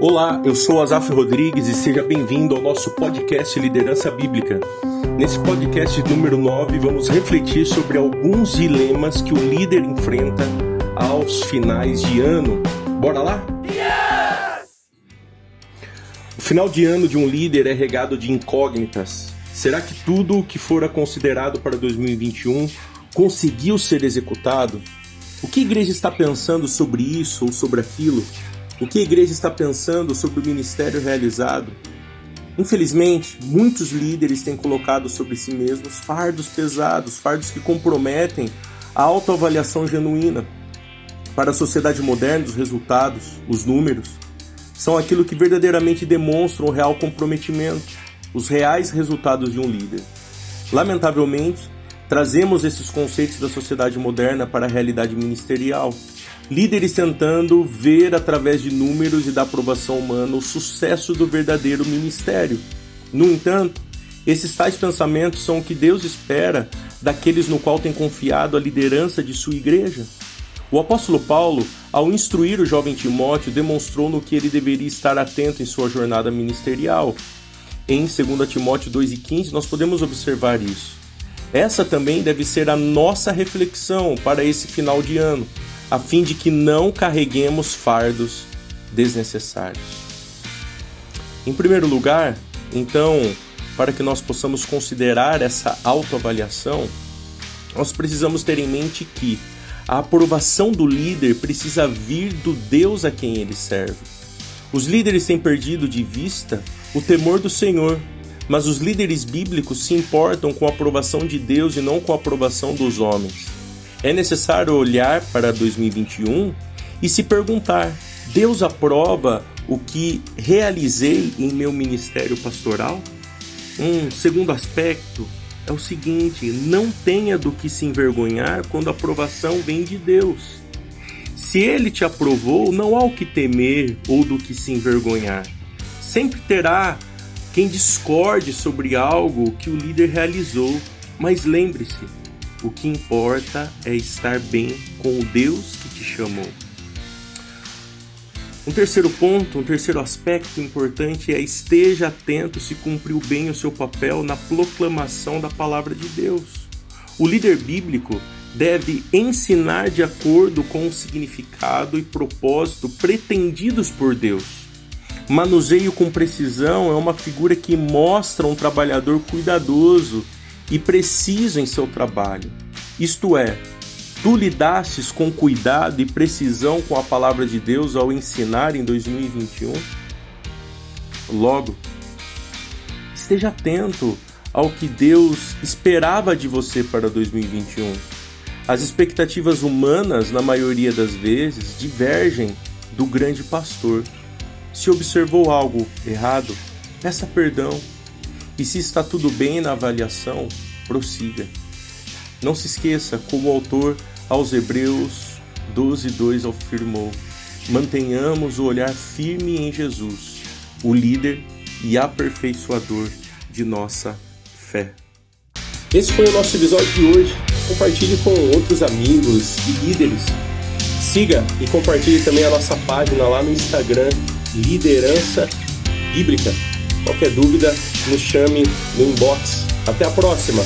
Olá, eu sou Azaf Rodrigues e seja bem-vindo ao nosso podcast Liderança Bíblica. Nesse podcast número 9, vamos refletir sobre alguns dilemas que o líder enfrenta aos finais de ano. Bora lá? O final de ano de um líder é regado de incógnitas. Será que tudo o que fora considerado para 2021 conseguiu ser executado? O que a igreja está pensando sobre isso ou sobre aquilo? O que a igreja está pensando sobre o ministério realizado? Infelizmente, muitos líderes têm colocado sobre si mesmos fardos pesados, fardos que comprometem a autoavaliação genuína. Para a sociedade moderna, os resultados, os números, são aquilo que verdadeiramente demonstram o real comprometimento, os reais resultados de um líder. Lamentavelmente, trazemos esses conceitos da sociedade moderna para a realidade ministerial líderes tentando ver através de números e da aprovação humana o sucesso do verdadeiro ministério. No entanto, esses tais pensamentos são o que Deus espera daqueles no qual tem confiado a liderança de sua igreja. O apóstolo Paulo, ao instruir o jovem Timóteo, demonstrou no que ele deveria estar atento em sua jornada ministerial. Em 2 Timóteo 2,15, nós podemos observar isso. Essa também deve ser a nossa reflexão para esse final de ano a fim de que não carreguemos fardos desnecessários. Em primeiro lugar, então, para que nós possamos considerar essa autoavaliação, nós precisamos ter em mente que a aprovação do líder precisa vir do Deus a quem ele serve. Os líderes têm perdido de vista o temor do Senhor, mas os líderes bíblicos se importam com a aprovação de Deus e não com a aprovação dos homens. É necessário olhar para 2021 e se perguntar: Deus aprova o que realizei em meu ministério pastoral? Um segundo aspecto é o seguinte: não tenha do que se envergonhar quando a aprovação vem de Deus. Se ele te aprovou, não há o que temer ou do que se envergonhar. Sempre terá quem discorde sobre algo que o líder realizou, mas lembre-se, o que importa é estar bem com o Deus que te chamou. Um terceiro ponto, um terceiro aspecto importante é esteja atento se cumpriu bem o seu papel na proclamação da palavra de Deus. O líder bíblico deve ensinar de acordo com o significado e propósito pretendidos por Deus. Manuseio com precisão é uma figura que mostra um trabalhador cuidadoso e preciso em seu trabalho. Isto é, tu lidastes com cuidado e precisão com a palavra de Deus ao ensinar em 2021? Logo, esteja atento ao que Deus esperava de você para 2021. As expectativas humanas, na maioria das vezes, divergem do grande pastor. Se observou algo errado, peça perdão e se está tudo bem na avaliação, prossiga. Não se esqueça, como o autor aos Hebreus 12:2 afirmou: mantenhamos o olhar firme em Jesus, o líder e aperfeiçoador de nossa fé. Esse foi o nosso episódio de hoje. Compartilhe com outros amigos e líderes. Siga e compartilhe também a nossa página lá no Instagram, Liderança Bíblica. Qualquer dúvida, nos chame no inbox. Até a próxima!